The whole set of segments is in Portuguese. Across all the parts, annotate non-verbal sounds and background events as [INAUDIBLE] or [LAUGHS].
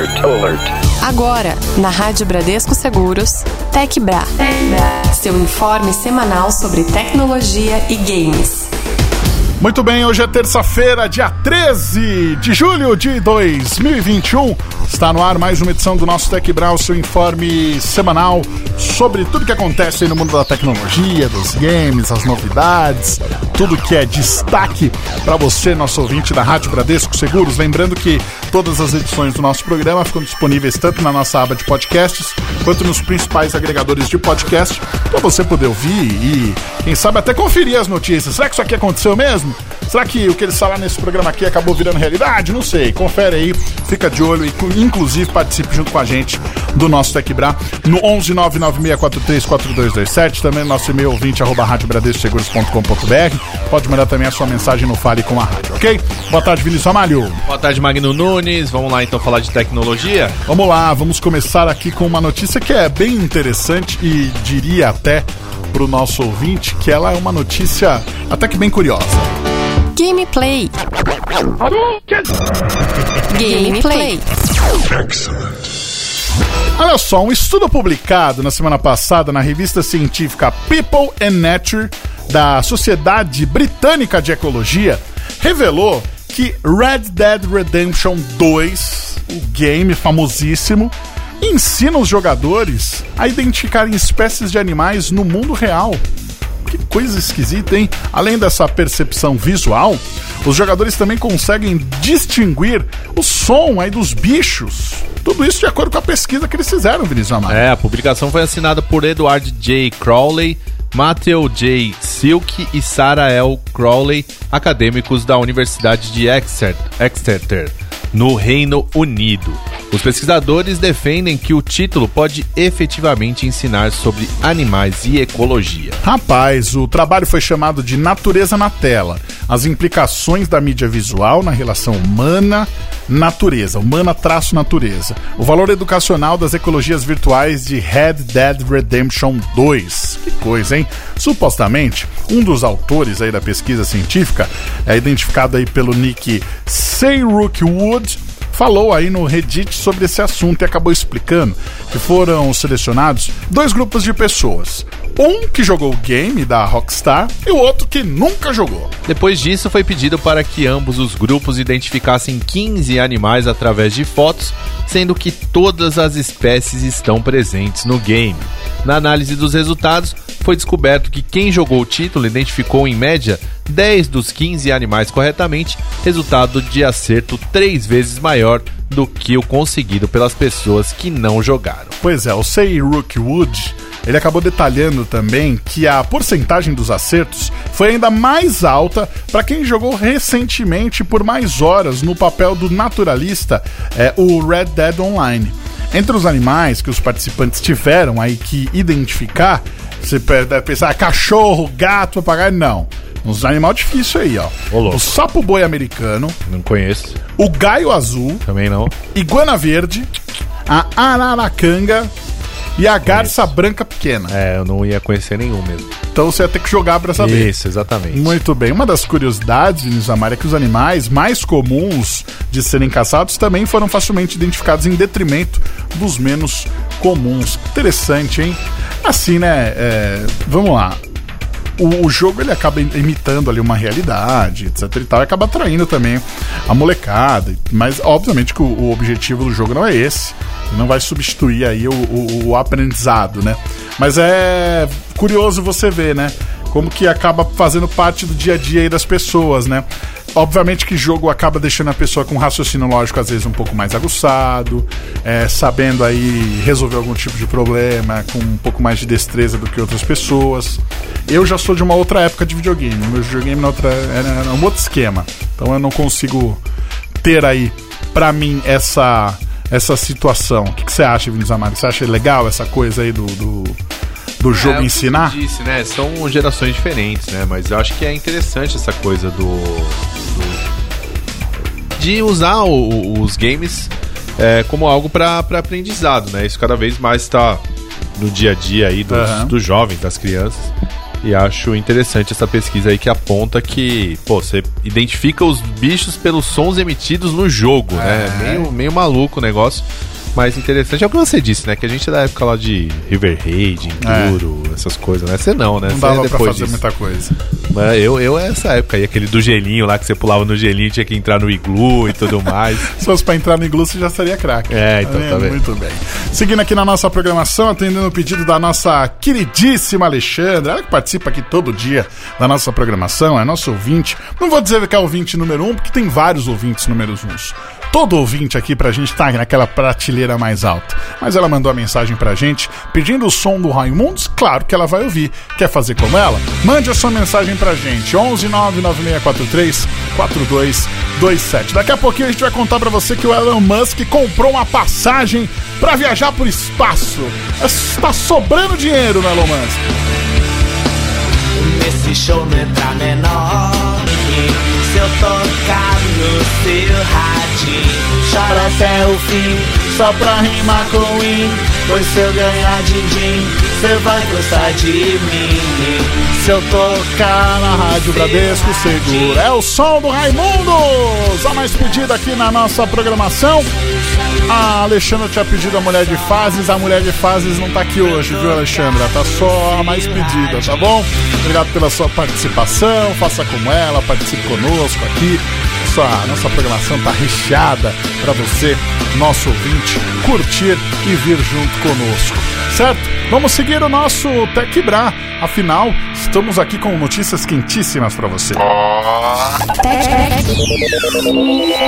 alert, alert. Agora, na Rádio Bradesco Seguros, TecBra. Seu informe semanal sobre tecnologia e games. Muito bem, hoje é terça-feira, dia 13 de julho de 2021. Está no ar mais uma edição do nosso Tech Brau, seu informe semanal sobre tudo que acontece no mundo da tecnologia, dos games, as novidades, tudo que é destaque para você, nosso ouvinte da Rádio Bradesco Seguros. Lembrando que todas as edições do nosso programa ficam disponíveis tanto na nossa aba de podcasts quanto nos principais agregadores de podcast para você poder ouvir e, quem sabe, até conferir as notícias. Será que isso aqui aconteceu mesmo? Será que o que eles falaram nesse programa aqui acabou virando realidade? Não sei. Confere aí, fica de olho e, inclusive, participe junto com a gente do nosso TecBra no 11 996434227, também no nosso e-mail ouvinte arroba. Pode mandar também a sua mensagem no Fale com a Rádio, ok? Boa tarde, Vinícius Amalho. Boa tarde, Magno Nunes. Vamos lá então falar de tecnologia? Vamos lá, vamos começar aqui com uma notícia que é bem interessante e diria até para o nosso ouvinte que ela é uma notícia até que bem curiosa. Gameplay. Gameplay. Olha só, um estudo publicado na semana passada na revista científica People and Nature da Sociedade Britânica de Ecologia revelou que Red Dead Redemption 2, o game famosíssimo, ensina os jogadores a identificarem espécies de animais no mundo real. Que coisa esquisita, hein? Além dessa percepção visual, os jogadores também conseguem distinguir o som aí dos bichos. Tudo isso de acordo com a pesquisa que eles fizeram, Vinícius Amaro. É, a publicação foi assinada por Edward J. Crowley, Matthew J. Silk e Sarah L. Crowley, acadêmicos da Universidade de Exeter, no Reino Unido. Os pesquisadores defendem que o título pode efetivamente ensinar sobre animais e ecologia. Rapaz, o trabalho foi chamado de Natureza na Tela. As implicações da mídia visual na relação humana-natureza, humana-natureza. O valor educacional das ecologias virtuais de Red Dead Redemption 2. Que coisa, hein? Supostamente, um dos autores aí da pesquisa científica é identificado aí pelo nick Sayrook Wood falou aí no Reddit sobre esse assunto e acabou explicando que foram selecionados dois grupos de pessoas. Um que jogou o game da Rockstar e o outro que nunca jogou. Depois disso, foi pedido para que ambos os grupos identificassem 15 animais através de fotos, sendo que todas as espécies estão presentes no game. Na análise dos resultados, foi descoberto que quem jogou o título identificou em média 10 dos 15 animais corretamente, resultado de acerto três vezes maior do que o conseguido pelas pessoas que não jogaram. Pois é, o Say Rookwood ele acabou detalhando também que a porcentagem dos acertos foi ainda mais alta para quem jogou recentemente por mais horas no papel do naturalista, é, o Red Dead Online. Entre os animais que os participantes tiveram aí que identificar, você deve pensar, cachorro, gato, papagaio, não. Uns animal difícil aí, ó. Ô, o sapo boi americano. Não conheço. O gaio azul. Também não. Iguana verde. A araracanga e a garça branca pequena. É, eu não ia conhecer nenhum mesmo. Então você ia ter que jogar para saber. Isso, exatamente. Muito bem. Uma das curiosidades, Vinícius Amar, é que os animais mais comuns de serem caçados também foram facilmente identificados em detrimento dos menos comuns. Interessante, hein? Assim, né? É... Vamos lá o, o, jogo ele acaba imitando ali uma realidade, etc e tal, e acaba atraindo também a molecada. Mas obviamente que o, o objetivo do jogo não é esse. Não vai substituir aí o, o, o aprendizado, né? Mas é curioso você ver, né? Como que acaba fazendo parte do dia a dia aí das pessoas, né? Obviamente que jogo acaba deixando a pessoa com raciocínio lógico às vezes um pouco mais aguçado, é, sabendo aí resolver algum tipo de problema, com um pouco mais de destreza do que outras pessoas. Eu já sou de uma outra época de videogame, meu videogame na outra, era um outro esquema, então eu não consigo ter aí para mim essa essa situação. O que, que você acha, Vinícius Amaro? Você acha legal essa coisa aí do, do do jogo é, ensinar? Eu disse, né? São gerações diferentes, né? Mas eu acho que é interessante essa coisa do. do de usar o, os games é, como algo para aprendizado, né? Isso cada vez mais está no dia a dia aí dos, uhum. dos jovens, das crianças. E acho interessante essa pesquisa aí que aponta que, pô, você identifica os bichos pelos sons emitidos no jogo, né? É. Meio, meio maluco o negócio. Mas interessante é o que você disse, né? Que a gente é da época lá de River Raid, Enduro, essas coisas, né? Você não, né? Não Você é dava pra fazer disso. muita coisa. Mas eu, eu é essa época aí, aquele do gelinho lá que você pulava no gelinho tinha que entrar no iglu e tudo mais. [LAUGHS] Se fosse pra entrar no iglu, você já seria craque. É, então, tá vendo? Muito bem. Seguindo aqui na nossa programação, atendendo o pedido da nossa queridíssima Alexandra, ela que participa aqui todo dia da nossa programação, é nosso ouvinte. Não vou dizer que é ouvinte número um, porque tem vários ouvintes números uns. Todo ouvinte aqui pra gente tá naquela prateleira mais alta. Mas ela mandou a mensagem pra gente pedindo o som do Raimundos, claro que ela vai ouvir. Quer fazer como ela? Mande a sua mensagem pra gente. 11 99643 4227. Daqui a pouquinho a gente vai contar pra você que o Elon Musk comprou uma passagem pra viajar pro espaço. Está sobrando dinheiro no Elon Musk. Nesse show não entra menor eu tocar no seu radinho Chora até o fim Só pra rimar com win Pois se eu ganhar din-din Cê vai gostar de mim Se eu tocar na Rádio Bradesco Seguro. É o som do Raimundos! A mais pedida aqui na nossa programação. A Alexandra tinha pedido a mulher de fases, a mulher de fases não tá aqui hoje, viu, Alexandra? Tá só a mais pedida, tá bom? Obrigado pela sua participação, faça como ela, participe conosco aqui. Nossa, nossa programação tá recheada para você, nosso ouvinte, curtir e vir junto conosco, certo? Vamos seguir o nosso Tech Bra, afinal, estamos aqui com notícias quentíssimas para você.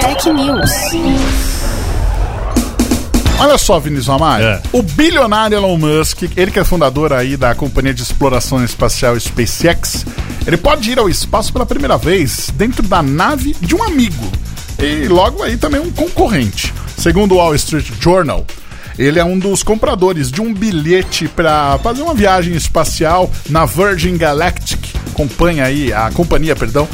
Tech News. Olha só, Vinícius Amaro. É. O bilionário Elon Musk, ele que é fundador aí da companhia de exploração espacial SpaceX, ele pode ir ao espaço pela primeira vez dentro da nave de um amigo. E logo aí também um concorrente. Segundo o Wall Street Journal, ele é um dos compradores de um bilhete para fazer uma viagem espacial na Virgin Galactic, companhia aí, a companhia, perdão,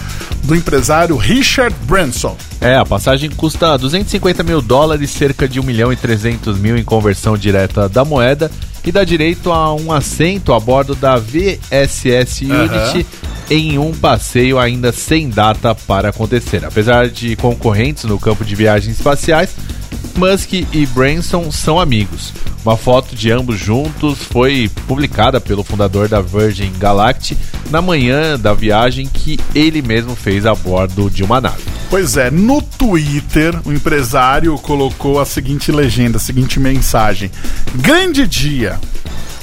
do empresário Richard Branson. É, a passagem custa 250 mil dólares, cerca de 1 milhão e 300 mil em conversão direta da moeda, e dá direito a um assento a bordo da VSS Unity em um passeio ainda sem data para acontecer. Apesar de concorrentes no campo de viagens espaciais, Musk e Branson são amigos. Uma foto de ambos juntos foi publicada pelo fundador da Virgin Galactic na manhã da viagem que ele mesmo fez a bordo de uma nave. Pois é, no Twitter, o empresário colocou a seguinte legenda, a seguinte mensagem: Grande dia!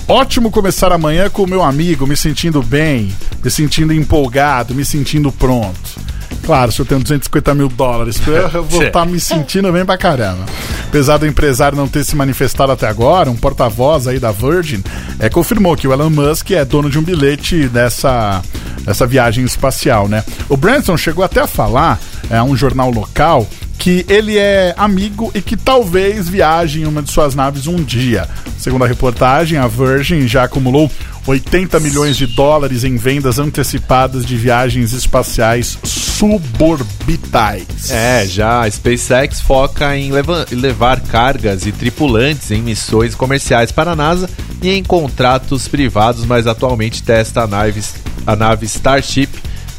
Ótimo começar amanhã com o meu amigo, me sentindo bem, me sentindo empolgado, me sentindo pronto. Claro, se eu tenho 250 mil dólares, eu vou estar me sentindo bem pra caramba. Apesar do empresário não ter se manifestado até agora, um porta-voz aí da Virgin é, confirmou que o Elon Musk é dono de um bilhete dessa, dessa viagem espacial, né? O Branson chegou até a falar é, um jornal local que ele é amigo e que talvez viaje em uma de suas naves um dia. Segundo a reportagem, a Virgin já acumulou 80 milhões de dólares em vendas antecipadas de viagens espaciais suborbitais. É, já a SpaceX foca em leva- em levar cargas e tripulantes em missões comerciais para a NASA e em contratos privados, mas atualmente testa a a nave Starship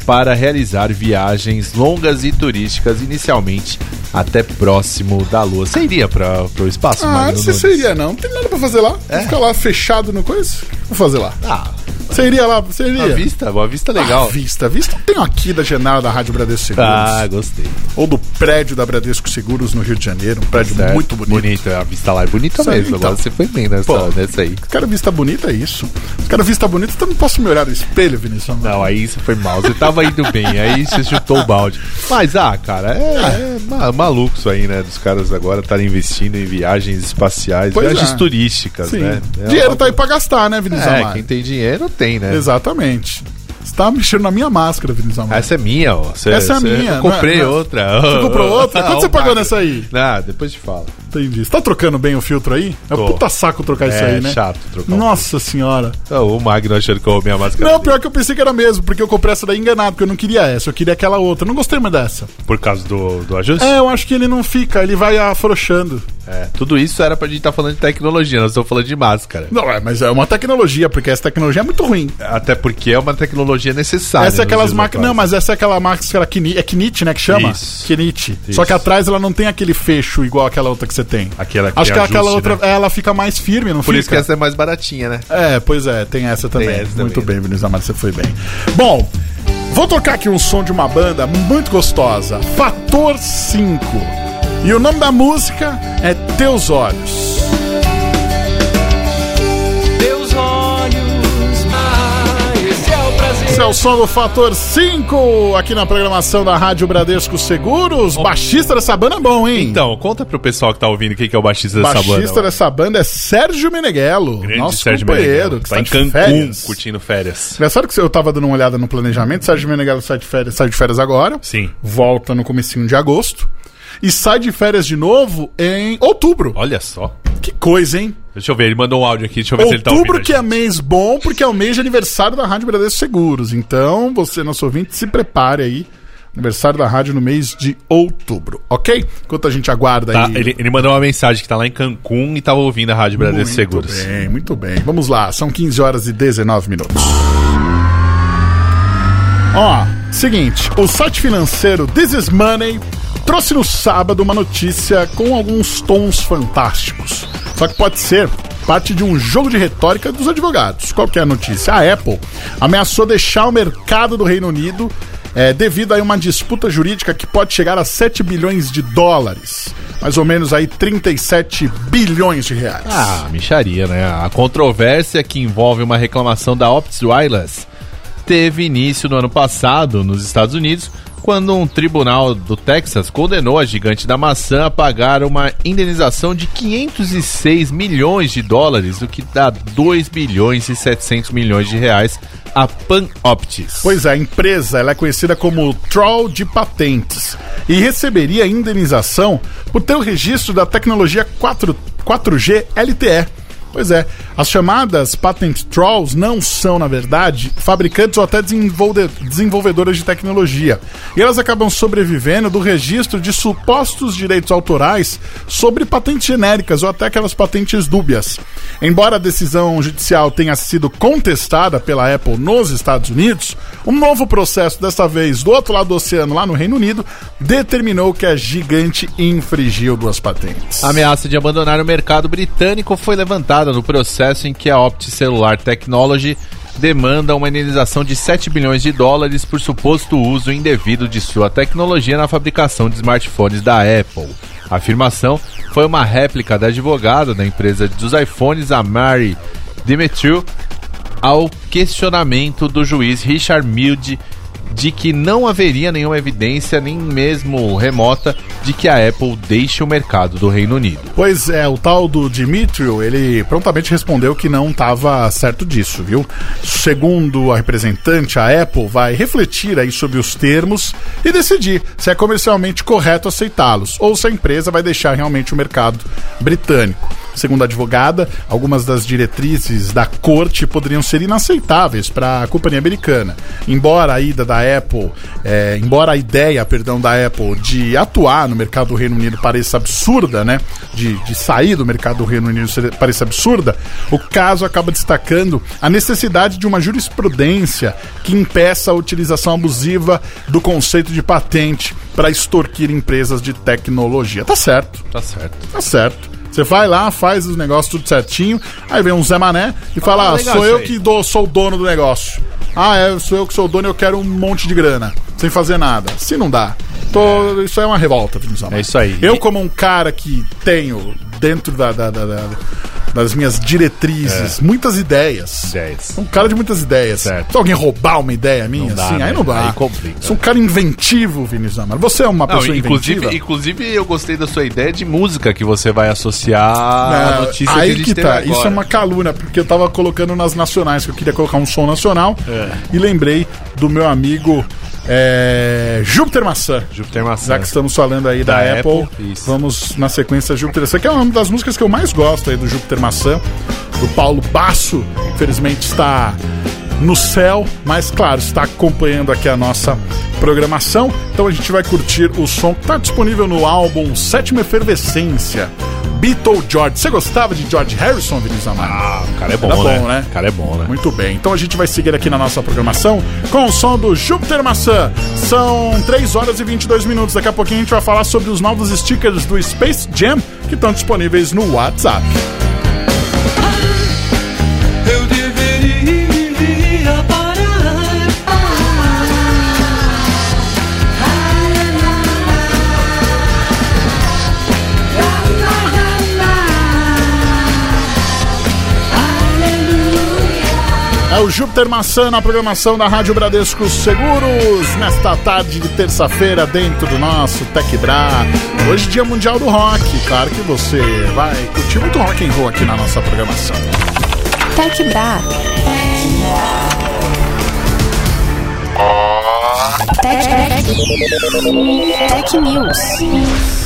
para realizar viagens longas e turísticas, inicialmente até próximo da Lua. Você iria para o espaço, Ah, Magno não sei se iria não. Não tem nada pra fazer lá. Vou ficar lá fechado no coisa. Vou fazer lá? Ah, Você iria lá? Você iria? vista, boa vista legal. Ah, vista. Vista tem aqui da janela da Rádio Bradesco Seguros. Ah, gostei. Ou do prédio da Bradesco Seguros no Rio de Janeiro. Um prédio Certo. muito bonito. A vista lá é bonita mesmo. então. Agora você foi bem nessa, Pô. nessa aí. Os caras vista bonita é isso. Os caras vista bonita, então não posso me olhar no espelho, Vinícius. Não, aí você foi mal. Você tava indo bem, aí você chutou o balde. Mas, ah, cara, é, é ma- maluco isso aí, né? Dos caras agora estarem investindo em viagens espaciais, Pois viagens é. turísticas, Sim. né? É Dinheiro uma- tá aí pra gastar, né, Vinícius É, Amaro? quem tem dinheiro tem, né? Exatamente. Você tá mexendo na minha máscara, Vinícius Amaro. Essa é minha, ó. Cê- Essa é minha, Eu comprei não é- não é- outra. Você comprou [LAUGHS] outra? Quanto você pagou nessa aí? Ah, depois te falo. Entendi. Você tá trocando bem o filtro aí? É um Tô. puta saco trocar isso É aí, né? chato trocar Nossa senhora. O Magno achando que eu roubei a máscara Não, dele. pior que eu pensei que era mesmo, porque eu comprei essa daí enganado, porque eu não queria essa, eu queria aquela outra. Eu não gostei mais dessa. por causa do, do ajuste. É, eu acho que ele não fica, ele vai afrouxando. É, tudo isso era pra gente estar falando de tecnologia, nós estamos falando de máscara. Não, é, mas é uma tecnologia, porque essa tecnologia é muito ruim. Até porque é uma tecnologia necessária. essa é aquelas máquinas. Não, mas essa é aquela máscara Kini- é Kinit, né? Que chama? Isso. Isso. Só que atrás ela não tem aquele fecho igual aquela outra que você tem. Aquela que Acho tem que aquela ajuste, outra, né? ela fica mais firme, não Por fica? isso que essa é mais baratinha, né? É, pois é, tem essa também. essa também, muito né? bem, Vinícius Amado, você foi bem. Bom, vou tocar aqui um som de uma banda muito gostosa, Fator 5. E o nome da música é Teus Olhos. É o som do Fator 5 aqui na programação da Rádio Bradesco Seguros. Baixista dessa banda é bom, hein? Então, conta pro pessoal que tá ouvindo quem que é o baixista dessa banda. Baixista dessa banda é Sérgio Meneghello, Grande nosso Sérgio companheiro, que tá está em de Cancún férias. curtindo férias. Engraçado que eu tava dando uma olhada no planejamento, Sérgio Meneghello sai de férias, sai de férias agora. Sim. Volta no comecinho de agosto. E sai de férias de novo em outubro. Olha só. Que coisa, hein? Deixa eu ver, ele mandou um áudio aqui, deixa eu ver se ele tá Outubro que é mês bom, porque é o mês de aniversário da Rádio Bradesco Seguros. Então, você, nosso ouvinte, se prepare aí. Aniversário da rádio no mês de outubro, ok? Enquanto a gente aguarda Tá, aí. ele, ele mandou uma mensagem que tá lá em Cancún e tava ouvindo a Rádio Bradesco Muito Seguros. bem, muito bem. Vamos lá, são 15 horas e 19 minutos. Ó, seguinte, o site financeiro This is Money trouxe no sábado uma notícia com alguns tons fantásticos. Só que pode ser parte de um jogo de retórica dos advogados. Qual que é a notícia? A Apple ameaçou deixar o mercado do Reino Unido é, devido a uma disputa jurídica que pode chegar a 7 bilhões de dólares. Mais ou menos aí 37 bilhões de reais. Ah, micharia, né? A controvérsia que envolve uma reclamação da Optus Wireless teve início no ano passado nos Estados Unidos, quando um tribunal do Texas condenou a gigante da maçã a pagar uma indenização de 506 milhões de dólares, o que dá 2 bilhões e 700 milhões de reais a Panoptis. Pois é, a empresa ela é conhecida como Troll de Patentes e receberia indenização por ter o registro da tecnologia 4, 4G LTE. Pois é, as chamadas patent trolls não são, na verdade, fabricantes ou até desenvolve- desenvolvedoras de tecnologia. E elas acabam sobrevivendo do registro de supostos direitos autorais sobre patentes genéricas ou até aquelas patentes dúbias. Embora a decisão judicial tenha sido contestada pela Apple nos Estados Unidos, um novo processo, desta vez do outro lado do oceano, lá no Reino Unido, determinou que a gigante infringiu duas patentes. A ameaça de abandonar o mercado britânico foi levantada no processo em que a Opti Cellular Technology demanda uma indenização de 7 bilhões de dólares por suposto uso indevido de sua tecnologia na fabricação de smartphones da Apple. A afirmação foi uma réplica da advogada da empresa dos iPhones, a Mary Demetriou, ao questionamento do juiz Richard Milde de que não haveria nenhuma evidência, nem mesmo remota, de que a Apple deixe o mercado do Reino Unido. Pois é, o tal do Dimitrio, ele prontamente respondeu que não estava certo disso, viu? Segundo a representante, a Apple vai refletir aí sobre os termos e decidir se é comercialmente correto aceitá-los ou se a empresa vai deixar realmente o mercado britânico. Segundo a advogada, algumas das diretrizes da corte poderiam ser inaceitáveis para a companhia americana. Embora a ida da Apple, é, embora a ideia, perdão, da Apple de atuar no mercado do Reino Unido pareça absurda, né? De, de sair do mercado do Reino Unido pareça absurda, o caso acaba destacando a necessidade de uma jurisprudência que impeça a utilização abusiva do conceito de patente para extorquir empresas de tecnologia. Tá certo. Tá certo. Tá certo. Você vai lá, faz os negócios tudo certinho, aí vem um Zé Mané e fala: ah, legal sou eu que dou, sou o dono do negócio. Ah, é, sou eu que sou o dono e eu quero um monte de grana, sem fazer nada. Se não dá. Tô, Isso aí é uma revolta, Vinícius Amaro. É isso aí. Eu, como um cara que tenho dentro da, da- da- da- das minhas diretrizes muitas ideias. 10. Um cara de muitas ideias. Certo. Se alguém roubar uma ideia minha, Não dá, assim, né? aí não dá. Aí complica. Sou um cara inventivo, Vinícius Amaro. Você é uma Não, pessoa inclusive, inventiva? inclusive, eu gostei da sua ideia de música que você vai associar à notícia que a aí gente que tá. agora. Isso é uma calúnia, porque eu tava colocando nas nacionais, que eu queria colocar um som nacional. É. E lembrei do meu amigo É, Júpiter Maçã. Júpiter Maçã. Já que estamos falando aí da, Da Apple, Apple, vamos na sequência Júpiter Maçã, que é uma das músicas que eu mais gosto aí do Júpiter Maçã, do Paulo Basso. Infelizmente está no céu, mas claro, está acompanhando aqui a nossa programação. Então a gente vai curtir o som que está disponível no álbum Sétima Efervescência. Beatle George. Você gostava de George Harrison, Vinícius Amaro? Ah, o cara é bom, Era bom, né? né? O cara é bom, né? Muito bem, então a gente vai seguir aqui na nossa programação com o som do Júpiter Maçã. São 3 horas e 22 minutos. Daqui a pouquinho a gente vai falar sobre os novos stickers do Space Jam que estão disponíveis no WhatsApp. Eu É o Júpiter Maçã na programação da Rádio Bradesco Seguros, nesta tarde de terça-feira, dentro do nosso Tech Bra. Hoje, Dia Mundial do Rock. Claro que você vai curtir muito rock and roll aqui na nossa programação. Tech Bra. Tech, Tech, Tech News.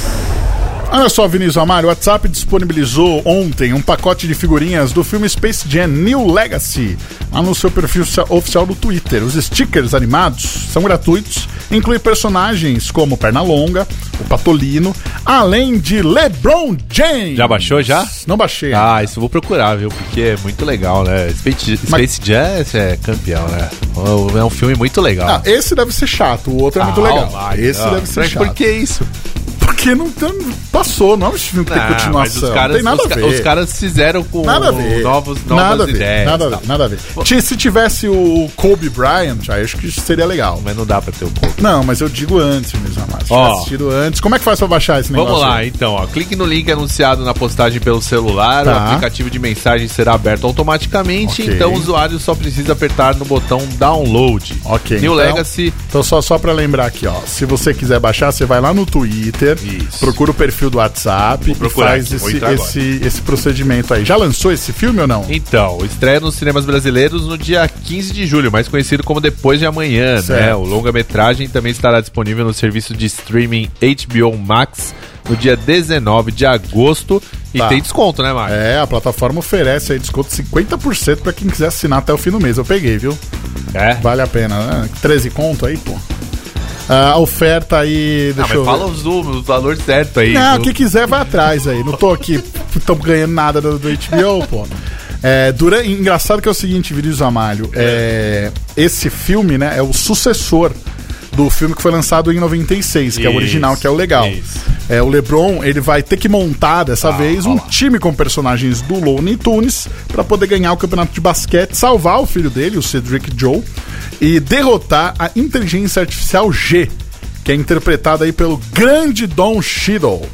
Olha só, Vinícius Amaro, o WhatsApp disponibilizou ontem um pacote de figurinhas do filme Space Jam New Legacy lá no seu perfil ofici- oficial do Twitter. Os stickers animados são gratuitos, incluem personagens como Pernalonga, o Patolino, além de LeBron James. Já baixou, já? Não baixei. Ah, isso eu vou procurar, viu? Porque é muito legal, né? Space, Mas- Space Jam é campeão, né? É um filme muito legal. Ah, esse deve ser chato, o outro é muito Ah, legal. esse ah, deve ser mas chato. Por que isso? Porque não tem, passou, não é um filme que tem continuação. os caras, não tem nada os, a ver. os caras fizeram com novos, novas nada ideias. Nada a ver, nada a ver. Se tivesse o Kobe Bryant, aí acho que seria legal. Mas não dá pra ter o pouco. Não, mas eu digo antes mesmo, Amado. Se Ó. assistido antes. Como é que faz pra baixar esse negócio? Vamos lá, aí? então, ó. Clique no link anunciado na postagem pelo celular. Tá. O aplicativo de mensagem será aberto automaticamente. Ok. Então o usuário só precisa apertar no botão download. Ok, New então- Legacy. Então, só, só pra lembrar aqui, ó. Se você quiser baixar, você vai lá no Twitter, Isso. Procura o perfil do WhatsApp e faz aqui, esse, esse, esse procedimento aí. Já lançou esse filme ou não? Então, estreia nos cinemas brasileiros no dia 15 de julho, mais conhecido como Depois de Amanhã, né? Certo. O longa-metragem também estará disponível no serviço de streaming HBO Max no dia 19 de agosto. E Tá. tem desconto, né, Mário? É, a plataforma oferece aí desconto de 50% pra quem quiser assinar até o fim do mês. Eu peguei, viu? É. Vale a pena, né? 13 conto aí, pô. Ah, A oferta aí. Não, Deixa mas fala os números, o valor certo aí. Não, Do- quem quiser vai atrás aí. Não tô aqui, estamos ganhando nada do, do HBO, pô. É, dura... Engraçado que é o seguinte, Vinícius Amalho. É, esse filme, né, é o sucessor do filme que foi lançado em 96, que é o Isso, original, que é o legal. isso. É, o LeBron, ele vai ter que montar dessa Ah, vez um time com personagens do Looney Tunes pra poder ganhar o campeonato de basquete, salvar o filho dele, o Cedric Joe, e derrotar a inteligência artificial G, que é interpretada aí pelo grande Don Cheadle.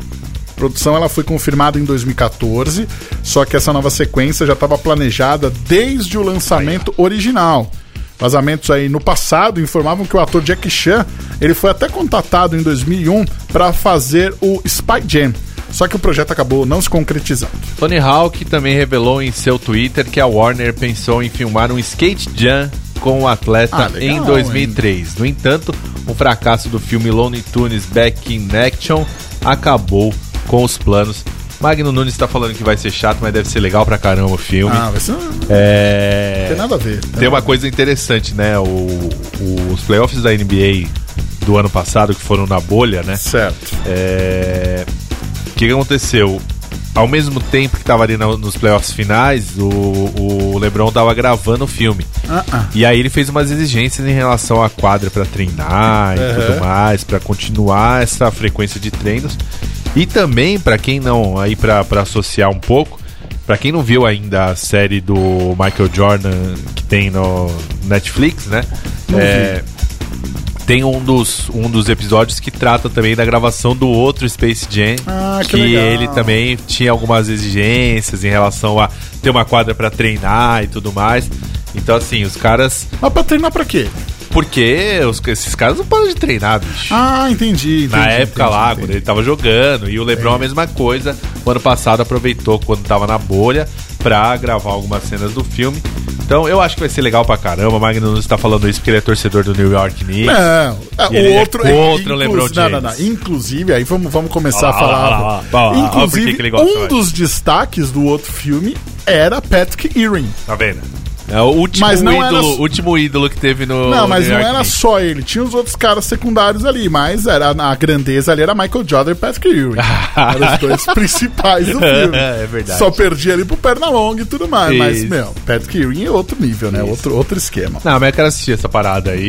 A produção ela foi confirmada em 2014, só que essa nova sequência já estava planejada desde o lançamento original. Vazamentos aí no passado informavam que o ator Jack Chan ele foi até contatado em 2001 para fazer o Spy Jam. Só que o projeto acabou não se concretizando. Tony Hawk também revelou em seu Twitter que a Warner pensou em filmar um skate jam com o atleta Ah, legal, em 2003. No entanto, o fracasso do filme Looney Tunes Back in Action acabou com os planos. Magno Nunes está falando que vai ser chato, mas deve ser legal pra caramba o filme. Ah, vai ser... não É... tem nada a ver. Tem uma coisa interessante, né? O, o- os playoffs da NBA do ano passado, que foram na bolha, né? Certo. É, O que, aconteceu? Ao mesmo tempo que tava ali na- nos playoffs finais, o, o LeBron tava gravando o filme. Ah, ah. E aí ele fez umas exigências em relação à quadra pra treinar e Uhum. tudo mais, pra continuar essa frequência de treinos. E também, pra quem não, aí pra associar um pouco, pra quem não viu ainda a série do Michael Jordan que tem no Netflix, né? É, tem um dos, um dos episódios que trata também da gravação do outro Space Jam. Ah, que que ele também tinha algumas exigências em relação a ter uma quadra pra treinar e tudo mais. Então, assim, os caras. Mas pra treinar pra quê? Porque os- esses caras não param de treinar, bicho. Ah, entendi. entendi Na época entendi, lá, entendi. quando ele tava jogando, e o Lebron a mesma coisa. O ano passado aproveitou quando tava na bolha pra gravar algumas cenas do filme. Então eu acho que vai ser legal pra caramba. O Magno não está falando isso porque ele é torcedor do New York Knicks. Não, é, o é outro contra o LeBron não, não, não. James. Inclusive, aí vamos, vamos começar a falar. Inclusive, um dos destaques do outro filme era Patrick Ewing. Tá vendo? É o último Mas não era ídolo, s- último ídolo que teve no. Não, mas não era só ele, tinha os outros caras secundários ali, mas era, a grandeza ali era Michael Jordan e Patrick Ewing. [LAUGHS] Eram os dois principais do [LAUGHS] filme. É verdade. Só perdia ali pro Pernalonga e tudo mais. Mas, Isso. meu, Patrick Ewing é outro nível, né? Outro, outro esquema. Não, mas eu quero assistir essa parada aí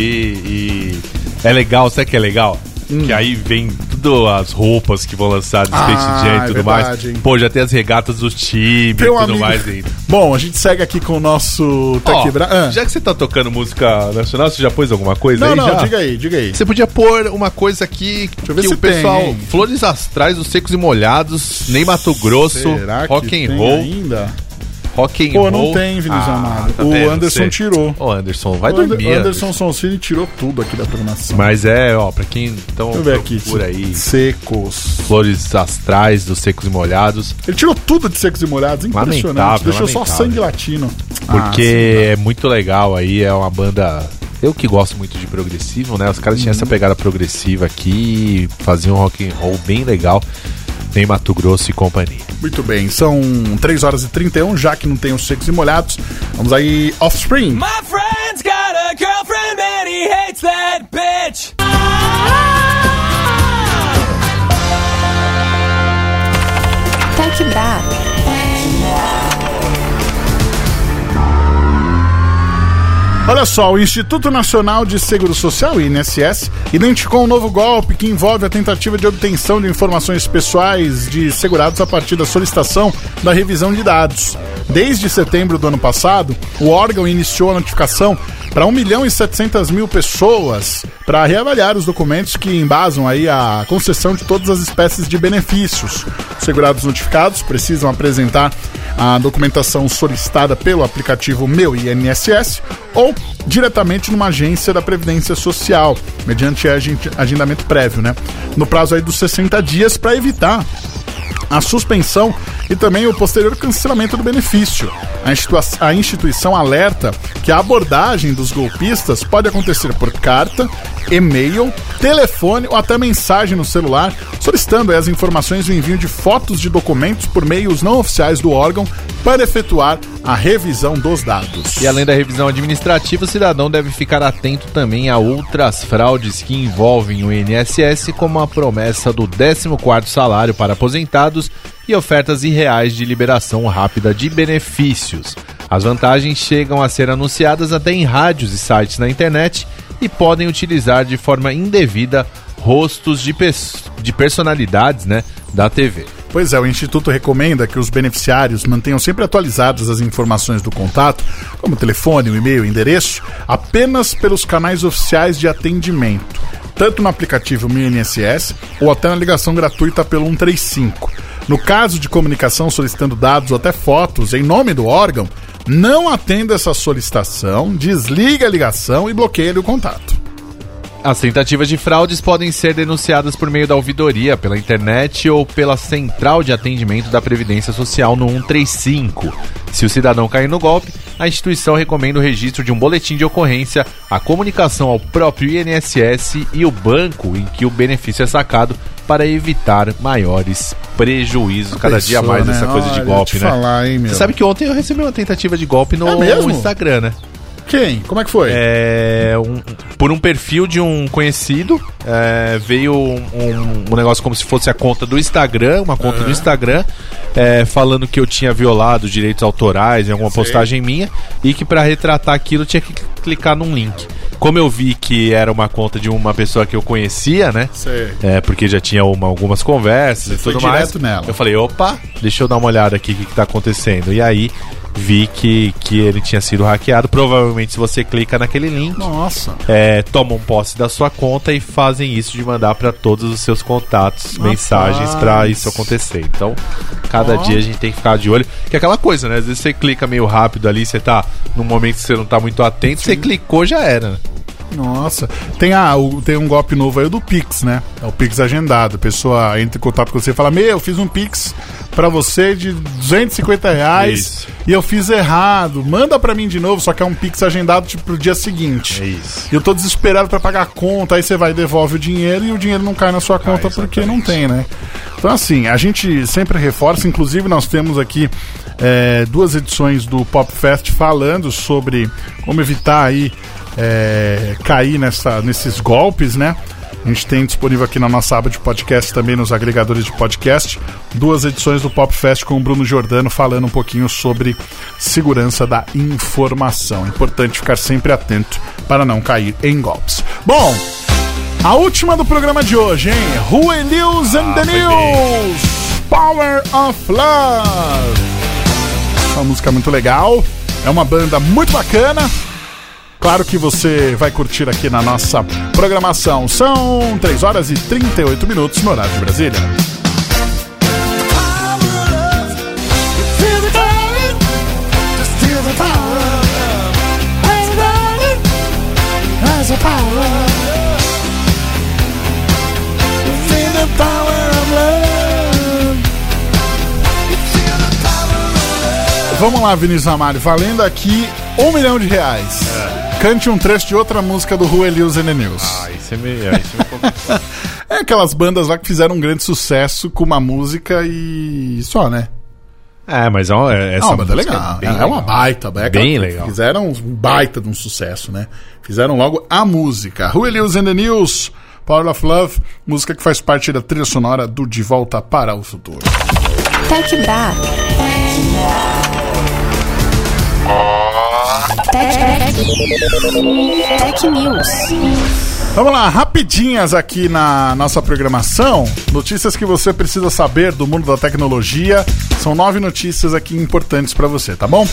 e. É legal, sabe o que é legal? Que aí vem tudo as roupas que vão lançar de Space Hum. Ah, Jam é e tudo verdade, mais. hein? Pô, já tem as regatas do time e Tem um tudo amigo- mais ainda. Bom, a gente segue aqui com o nosso Tá Quebra- Ah. Já que você tá tocando música nacional, você já pôs alguma coisa Não, aí? não, já? diga aí, diga aí. Você podia pôr uma coisa aqui eu ver que se o pessoal. tem? Flores Astrais dos Secos e Molhados, nem Mato Grosso, Será que rock and tem roll. ainda? Rock and Pô, roll. não tem, Vinícius Amado. tá o vendo? Anderson Você- tirou. Ô, Anderson, vai o Ander- dormir. o Anderson Sonsini tirou tudo aqui da programação. Mas é, ó, pra quem então Deixa eu ver aqui. procura aí. Secos. Flores Astrais dos Secos e Molhados. Ele tirou tudo de secos e molhados, impressionante. Lamentável, Deixou só lamentável. sangue latino. Porque é muito legal aí, é uma banda. Eu que gosto muito de progressivo, né? Os caras tinham Uhum. essa pegada progressiva aqui, faziam um rock and roll bem legal. Nem Mato Grosso e companhia. Muito bem, são 3 horas e 31, já que não tem os secos e molhados. Vamos aí, Offspring. My friend's got a girlfriend and he hates that bitch. Tech Bra. Olha só, o Instituto Nacional de Seguro Social, INSS, identificou um novo golpe que envolve a tentativa de obtenção de informações pessoais de segurados a partir da solicitação da revisão de dados. Desde setembro do ano passado, o órgão iniciou a notificação para 1 milhão e 700 mil pessoas para reavaliar os documentos que embasam aí a concessão de todas as espécies de benefícios. Os segurados notificados precisam apresentar a documentação solicitada pelo aplicativo Meu INSS ou diretamente numa agência da Previdência Social, mediante agen- agendamento prévio, né? No prazo aí dos 60 dias para evitar a suspensão e também o posterior cancelamento do benefício. A, a instituição alerta que a abordagem dos golpistas pode acontecer por carta, e-mail, telefone ou até mensagem no celular, solicitando as informações e o envio de fotos de documentos por meios não oficiais do órgão para efetuar a revisão dos dados. E além da revisão administrativa, o cidadão deve ficar atento também a outras fraudes que envolvem o INSS, como a promessa do 14º salário para aposentados e ofertas irreais de liberação rápida de benefícios. As vantagens chegam a ser anunciadas até em rádios e sites na internet e podem utilizar de forma indevida rostos de, pers- de personalidades né, da TV. Pois é, o Instituto recomenda que os beneficiários mantenham sempre atualizadas as informações do contato, como telefone, e-mail, endereço, apenas pelos canais oficiais de atendimento, tanto no aplicativo Meu INSS ou até na ligação gratuita pelo 135. No caso de comunicação solicitando dados ou até fotos em nome do órgão, não atenda essa solicitação, desliga a ligação e bloqueia o contato. As tentativas de fraudes podem ser denunciadas por meio da ouvidoria, pela internet ou pela central de atendimento da Previdência Social no 135. Se o cidadão cair no golpe, a instituição recomenda o registro de um boletim de ocorrência, a comunicação ao próprio INSS e o banco em que o benefício é sacado para evitar maiores prejuízos. Cada dia Pessoa, mais né? essa coisa de Olha, golpe, te né? falar, hein. Você sabe que ontem eu recebi uma tentativa de golpe no É? Instagram, né? Quem? Como é que foi? É, um- por um perfil de um conhecido, é, veio um, um- um negócio como se fosse a conta do Instagram, uma conta do Instagram, é, falando que eu tinha violado direitos autorais em alguma postagem minha e que pra retratar aquilo tinha que clicar num link. Como eu vi que era uma conta de uma pessoa que eu conhecia, né? Sei. É, porque já tinha uma- algumas conversas e foi tudo mais. direto nela. Eu falei, opa, deixa eu dar uma olhada aqui o que, que tá acontecendo. E aí vi que, que ele tinha sido hackeado. Provavelmente, se você clica naquele link, Nossa. é, tomam posse da sua conta e fazem isso de mandar para todos os seus contatos mensagens para isso acontecer. Então, cada Ó. dia a gente tem que ficar de olho. Que é aquela coisa, né? Às vezes você clica meio rápido ali, você tá num momento que você não tá muito atento, você clicou já era. Nossa. Tem, a, o- tem um golpe novo aí do Pix, né? É o Pix agendado. A pessoa entra em contato com você e fala: Meu, eu fiz um Pix pra você de 250 reais Isso. e eu fiz errado. Manda pra mim de novo, só que é um Pix agendado tipo, pro dia seguinte. É isso. E eu tô desesperado pra pagar a conta, aí você vai e devolve o dinheiro e o dinheiro não cai na sua conta porque não tem, né? Então, assim, a gente sempre reforça, inclusive nós temos aqui é, duas edições do Pop Fest falando sobre como evitar aí é, cair nessa, nesses golpes, né? A gente tem disponível aqui na nossa aba de podcast, também nos agregadores de podcast, duas edições do Pop Fest com o Bruno Giordano falando um pouquinho sobre segurança da informação. Importante ficar sempre atento para não cair em golpes. Bom, a última do programa de hoje, hein? Rui News and the News! Power of Love! Uma música muito legal, é uma banda muito bacana. Claro que você vai curtir aqui na nossa programação. São 3 horas e 38 minutos no horário de Brasília. Vamos lá, Vinícius Amaro, valendo aqui um milhão de reais. Cante um trecho de outra música do Rui Elius and the News. Ah, isso é meio. Isso é um pouco... É aquelas bandas lá que fizeram um grande sucesso com uma música e só, né? É, mas é uma, é, É essa uma banda música legal. bem É, uma baita. É Bem legal. Fizeram um baita de um sucesso, né? Fizeram logo a música. Rui Elius and the News, Power of Love, música que faz parte da trilha sonora do De Volta para o Futuro. Tech Bra. Tech, News. Vamos lá, rapidinhas aqui na nossa programação. Notícias que você precisa saber do mundo da tecnologia. São nove notícias aqui importantes pra você, tá bom?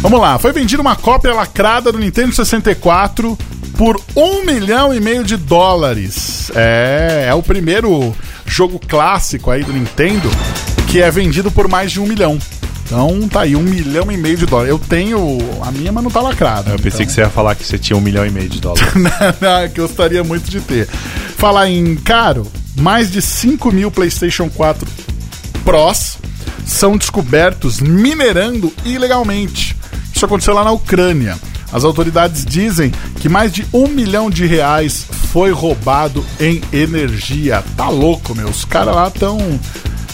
Vamos lá, foi vendida uma cópia lacrada do Nintendo 64 por um milhão e meio de dólares. É, é o primeiro jogo clássico aí do Nintendo que é vendido por mais de um milhão. Então tá aí, um milhão e meio de dólares. Eu tenho a minha, mas não tá lacrada. Eu pensei que você ia falar que você tinha um milhão e meio de dólares. [LAUGHS] que eu gostaria muito de ter. Falar em caro, mais de 5 mil PlayStation 4 Pros são descobertos minerando ilegalmente. Isso aconteceu lá na Ucrânia. As autoridades dizem que mais de um milhão de reais foi roubado em energia. Tá louco, meu. Os caras lá estão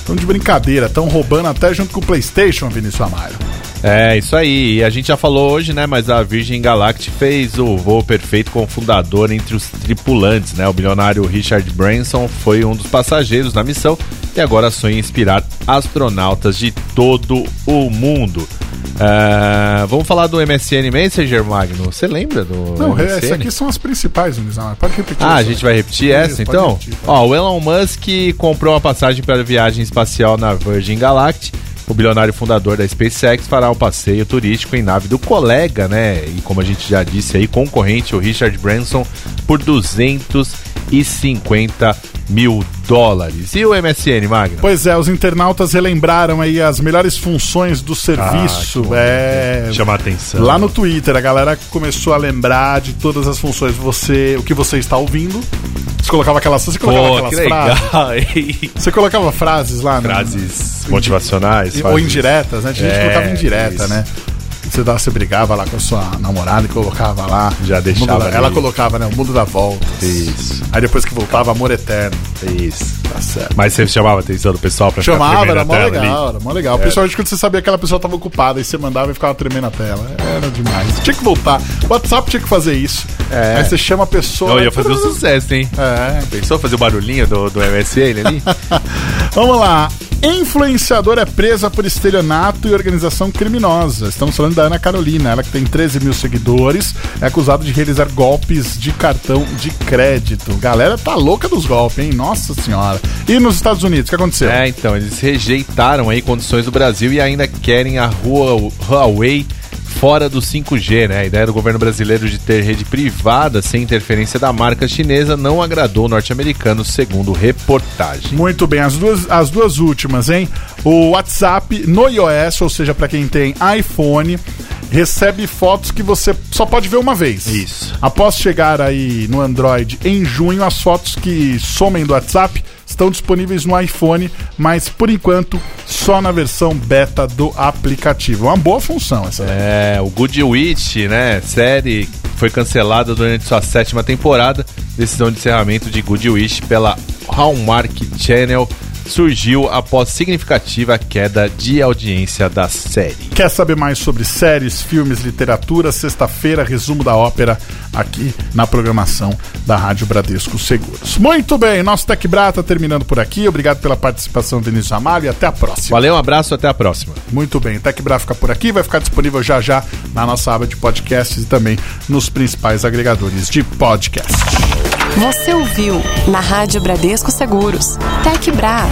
tão de brincadeira, estão roubando até junto com o PlayStation, Vinícius Amaro. É, isso aí. E a gente já falou hoje, né? Mas a Virgin Galactic fez o voo perfeito com o fundador entre os tripulantes, né? O bilionário Richard Branson foi um dos passageiros na missão e agora sonha inspirar astronautas de todo o mundo. É, vamos falar do MSN Messenger, Magno? Você lembra do Não, MSN? essas aqui são as principais, Amaro. Pode repetir. Ah, a essa. gente vai repetir essa pode então? repetir, pode. Ó, o Elon Musk comprou uma passagem para a viagem espacial na Virgin Galactic. O bilionário fundador da SpaceX fará um passeio turístico em nave do colega, né? E como a gente já disse aí, concorrente, o Richard Branson, por 250 mil dólares. E o MSN, Magno? Pois é, os internautas relembraram aí as melhores funções do serviço. que é, Chama a atenção. Lá no Twitter, a galera começou a lembrar de todas as funções. Você, o que você está ouvindo. Você colocava aquelas, você colocava Pô, aquelas que frases. [LAUGHS] Você colocava frases lá, no- Frases motivacionais. ou indiretas, né? Tinha gente É, colocava indireta, isso. né? Você, dava, você brigava lá com a sua namorada e colocava lá. Já deixava da- Ela colocava, né? O mundo da volta. Isso, Aí depois que voltava, amor eterno. isso. Tá certo. Mas você chamava a atenção do pessoal pra ficar Chamava, era mó legal, ali? era mó legal. Principalmente quando você sabia que aquela pessoa tava ocupada e você mandava e ficava tremendo a tela. Era demais. Tinha que voltar. O WhatsApp tinha que fazer isso. É. Aí você chama a pessoa. Eu ia fazer um sucesso, hein? É. Pensou fazer o barulhinho do, do MSN ali? [LAUGHS] Vamos lá. Influenciadora é presa por estelionato e organização criminosa. Estamos falando da Ana Carolina, ela que tem 13 mil seguidores, é acusada de realizar golpes de cartão de crédito. Galera tá louca dos golpes, hein? Nossa senhora. E nos Estados Unidos, o que aconteceu? é, então, eles rejeitaram aí condições do Brasil e ainda querem a Hua- Huawei fora do 5G, né? A ideia do governo brasileiro de ter rede privada sem interferência da marca chinesa não agradou norte-americanos, segundo reportagem. Muito bem, as duas, as duas últimas, hein? O WhatsApp no iOS, ou seja, para quem tem iPhone, recebe fotos que você só pode ver uma vez. Isso. Após chegar aí no Android em junho, as fotos que somem do WhatsApp estão disponíveis no iPhone, mas por enquanto só na versão beta do aplicativo. Uma boa função essa. É, o Good Witch, né? Série foi cancelada durante sua sétima temporada. Decisão de encerramento de Good Witch pela Hallmark Channel surgiu após significativa queda de audiência da série. Quer saber mais sobre séries, filmes, literatura? Sexta-feira, resumo da ópera aqui na programação da Rádio Bradesco Seguros. Muito bem, nosso Tech Bra tá terminando por aqui. Obrigado pela participação, Vinícius Amaro, e até a próxima. Valeu, um abraço, até a próxima. Muito bem, Tech Bra fica por aqui, vai ficar disponível já já na nossa aba de podcasts e também nos principais agregadores de podcast. Você ouviu na Rádio Bradesco Seguros. Tech Bra.